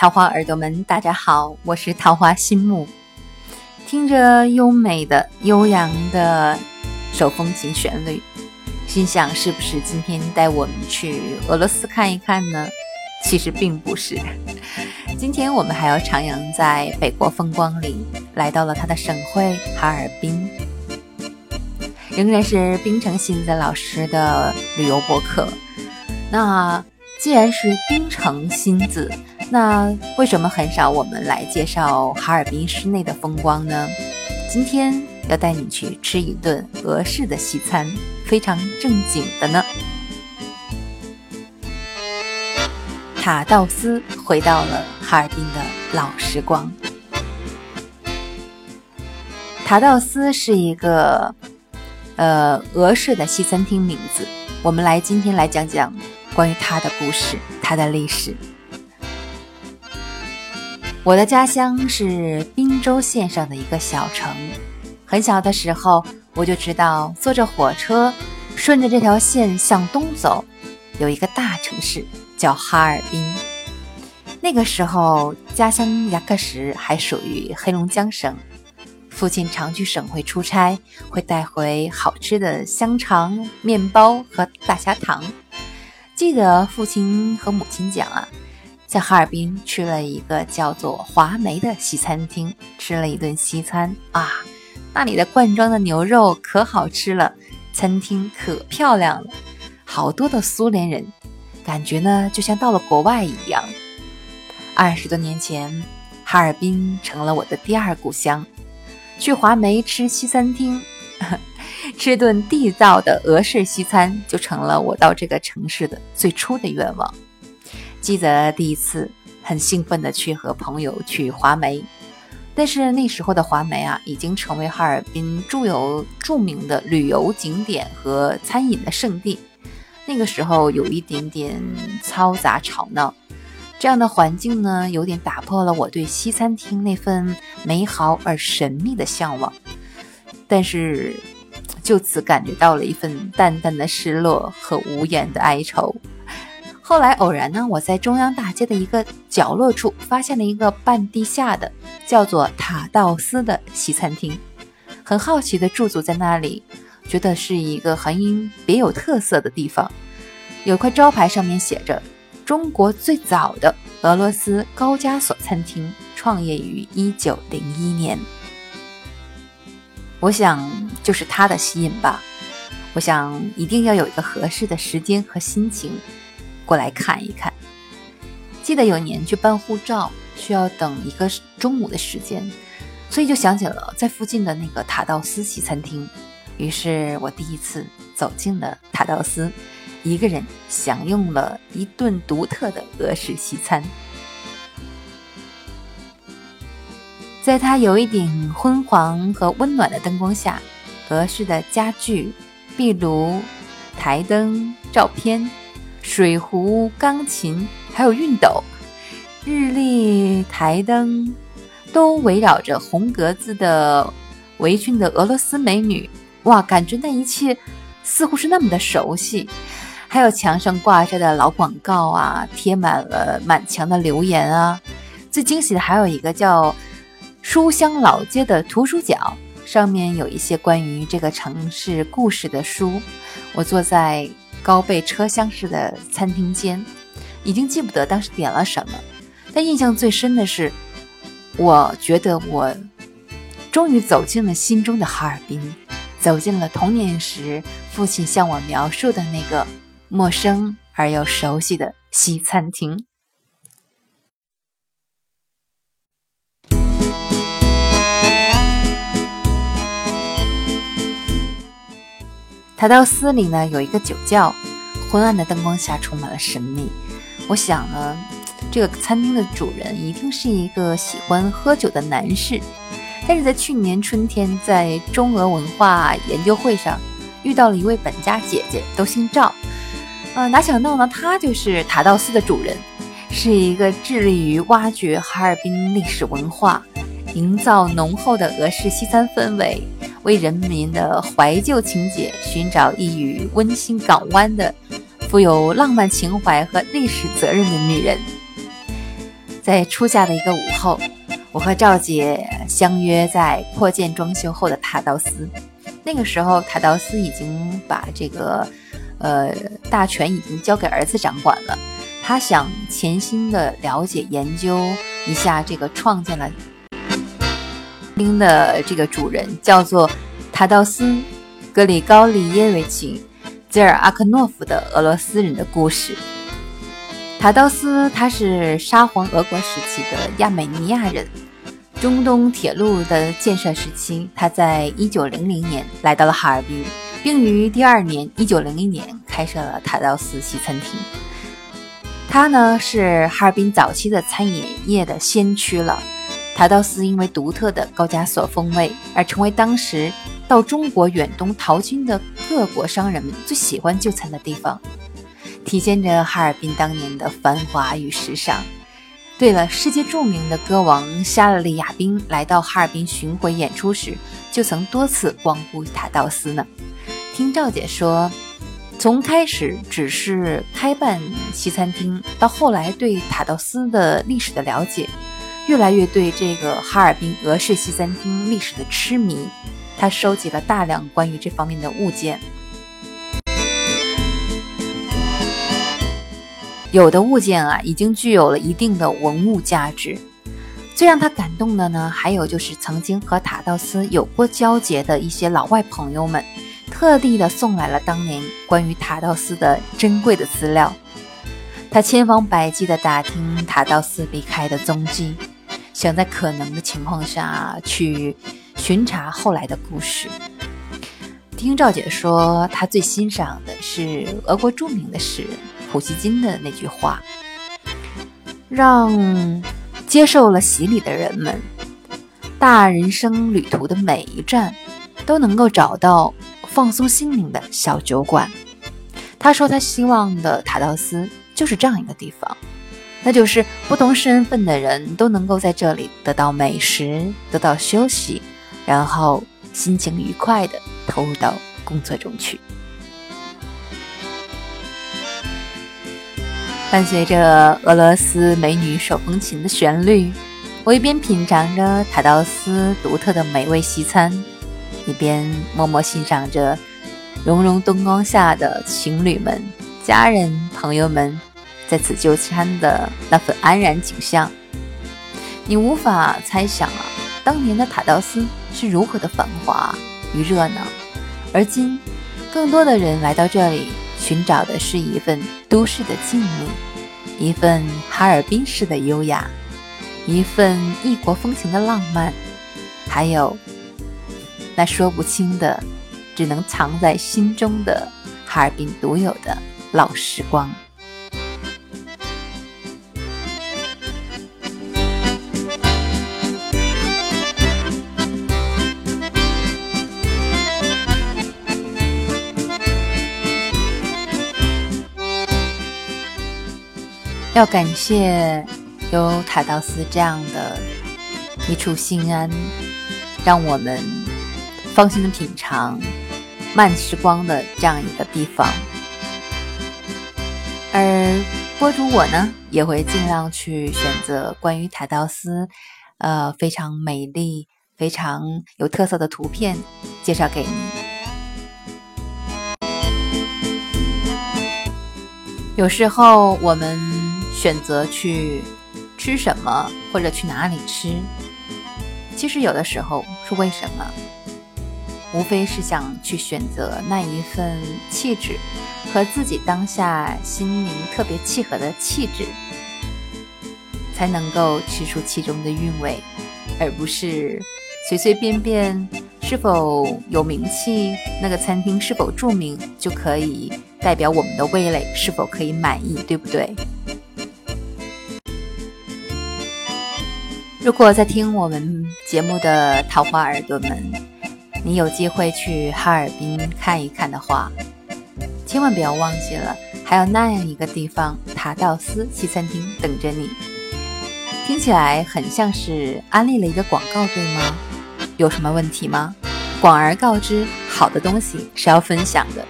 桃花耳朵们，大家好，我是桃花心木。听着优美的、悠扬的手风琴旋律，心想是不是今天带我们去俄罗斯看一看呢？其实并不是，今天我们还要徜徉在北国风光里，来到了它的省会哈尔滨，仍然是冰城新子老师的旅游博客。那既然是冰城新子。那为什么很少我们来介绍哈尔滨市内的风光呢？今天要带你去吃一顿俄式的西餐，非常正经的呢。塔道斯回到了哈尔滨的老时光。塔道斯是一个呃俄式的西餐厅名字。我们来今天来讲讲关于它的故事，它的历史。我的家乡是滨州县上的一个小城。很小的时候，我就知道坐着火车顺着这条线向东走，有一个大城市叫哈尔滨。那个时候，家乡牙克石还属于黑龙江省。父亲常去省会出差，会带回好吃的香肠、面包和大虾糖。记得父亲和母亲讲啊。在哈尔滨去了一个叫做华梅的西餐厅，吃了一顿西餐啊，那里的罐装的牛肉可好吃了，餐厅可漂亮了，好多的苏联人，感觉呢就像到了国外一样。二十多年前，哈尔滨成了我的第二故乡，去华梅吃西餐厅，吃顿地道的俄式西餐，就成了我到这个城市的最初的愿望。记得第一次很兴奋的去和朋友去华梅，但是那时候的华梅啊，已经成为哈尔滨著有著名的旅游景点和餐饮的圣地。那个时候有一点点嘈杂吵闹，这样的环境呢，有点打破了我对西餐厅那份美好而神秘的向往。但是就此感觉到了一份淡淡的失落和无言的哀愁。后来偶然呢，我在中央大街的一个角落处发现了一个半地下的叫做塔道斯的西餐厅，很好奇的驻足在那里，觉得是一个很别有特色的地方。有块招牌上面写着“中国最早的俄罗斯高加索餐厅，创业于一九零一年”。我想就是它的吸引吧。我想一定要有一个合适的时间和心情。过来看一看。记得有年去办护照，需要等一个中午的时间，所以就想起了在附近的那个塔道斯西餐厅。于是我第一次走进了塔道斯，一个人享用了一顿独特的俄式西餐。在它有一顶昏黄和温暖的灯光下，俄式的家具、壁炉、台灯、照片。水壶、钢琴，还有熨斗、日历、台灯，都围绕着红格子的围裙的俄罗斯美女。哇，感觉那一切似乎是那么的熟悉。还有墙上挂着的老广告啊，贴满了满墙的留言啊。最惊喜的还有一个叫“书香老街”的图书角，上面有一些关于这个城市故事的书。我坐在。高背车厢式的餐厅间，已经记不得当时点了什么，但印象最深的是，我觉得我终于走进了心中的哈尔滨，走进了童年时父亲向我描述的那个陌生而又熟悉的西餐厅。塔道斯里呢有一个酒窖，昏暗的灯光下充满了神秘。我想呢，这个餐厅的主人一定是一个喜欢喝酒的男士。但是在去年春天，在中俄文化研究会上遇到了一位本家姐姐，都姓赵。呃，哪想到呢，她就是塔道斯的主人，是一个致力于挖掘哈尔滨历史文化，营造浓厚的俄式西餐氛围。为人民的怀旧情节寻找一隅温馨港湾的富有浪漫情怀和历史责任的女人。在初夏的一个午后，我和赵姐相约在扩建装修后的塔道斯。那个时候，塔道斯已经把这个呃大权已经交给儿子掌管了。他想潜心的了解研究一下这个创建了兵的这个主人，叫做塔道斯格里高利耶维奇·泽尔阿克诺夫的俄罗斯人的故事。塔道斯他是沙皇俄国时期的亚美尼亚人。中东铁路的建设时期，他在1900年来到了哈尔滨，并于第二年1901年开设了塔道斯西餐厅。他呢是哈尔滨早期的餐饮业的先驱了。塔道斯因为独特的高加索风味而成为当时到中国远东淘金的各国商人们最喜欢就餐的地方，体现着哈尔滨当年的繁华与时尚。对了，世界著名的歌王夏勒利亚宾来到哈尔滨巡回演出时，就曾多次光顾塔道斯呢。听赵姐说，从开始只是开办西餐厅，到后来对塔道斯的历史的了解，越来越对这个哈尔滨俄式西餐厅历史的痴迷。他收集了大量关于这方面的物件。有的物件啊，已经具有了一定的文物价值。最让他感动的呢，还有就是曾经和塔道斯有过交结的一些老外朋友们，特地的送来了当年关于塔道斯的珍贵的资料。他千方百计的打听塔道斯离开的踪迹，想在可能的情况下去巡查后来的故事。听赵姐说，她最欣赏的是俄国著名的诗人。普希金的那句话，让接受了洗礼的人们，大人生旅途的每一站，都能够找到放松心灵的小酒馆。他说，他希望的塔道斯就是这样一个地方，那就是不同身份的人都能够在这里得到美食，得到休息，然后心情愉快的投入到工作中去。伴随着俄罗斯美女手风琴的旋律，我一边品尝着塔道斯独特的美味西餐，一边默默欣赏着融融灯光下的情侣们、家人、朋友们在此就餐的那份安然景象。你无法猜想啊，当年的塔道斯是如何的繁华与热闹，而今，更多的人来到这里。寻找的是一份都市的静谧，一份哈尔滨式的优雅，一份异国风情的浪漫，还有那说不清的，只能藏在心中的哈尔滨独有的老时光。要感谢有塔道斯这样的一处心安，让我们放心的品尝慢时光的这样一个地方。而播主我呢，也会尽量去选择关于塔道斯，呃，非常美丽、非常有特色的图片介绍给你。有时候我们。选择去吃什么，或者去哪里吃，其实有的时候是为什么？无非是想去选择那一份气质和自己当下心灵特别契合的气质，才能够吃出其中的韵味，而不是随随便便是否有名气，那个餐厅是否著名就可以代表我们的味蕾是否可以满意，对不对？如果在听我们节目的桃花耳朵们，你有机会去哈尔滨看一看的话，千万不要忘记了，还有那样一个地方——塔道斯西餐厅等着你。听起来很像是安利了一个广告，对吗？有什么问题吗？广而告之，好的东西是要分享的。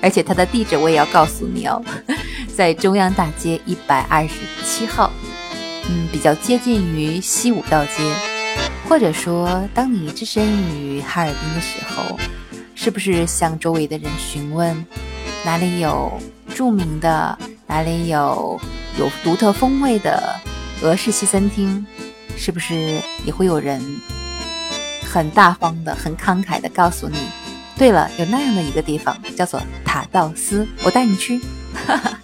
而且它的地址我也要告诉你哦，在中央大街一百二十七号。嗯，比较接近于西五道街，或者说，当你置身于哈尔滨的时候，是不是向周围的人询问哪里有著名的、哪里有有独特风味的俄式西餐厅？是不是也会有人很大方的、很慷慨的告诉你？对了，有那样的一个地方，叫做塔道斯，我带你去。哈哈。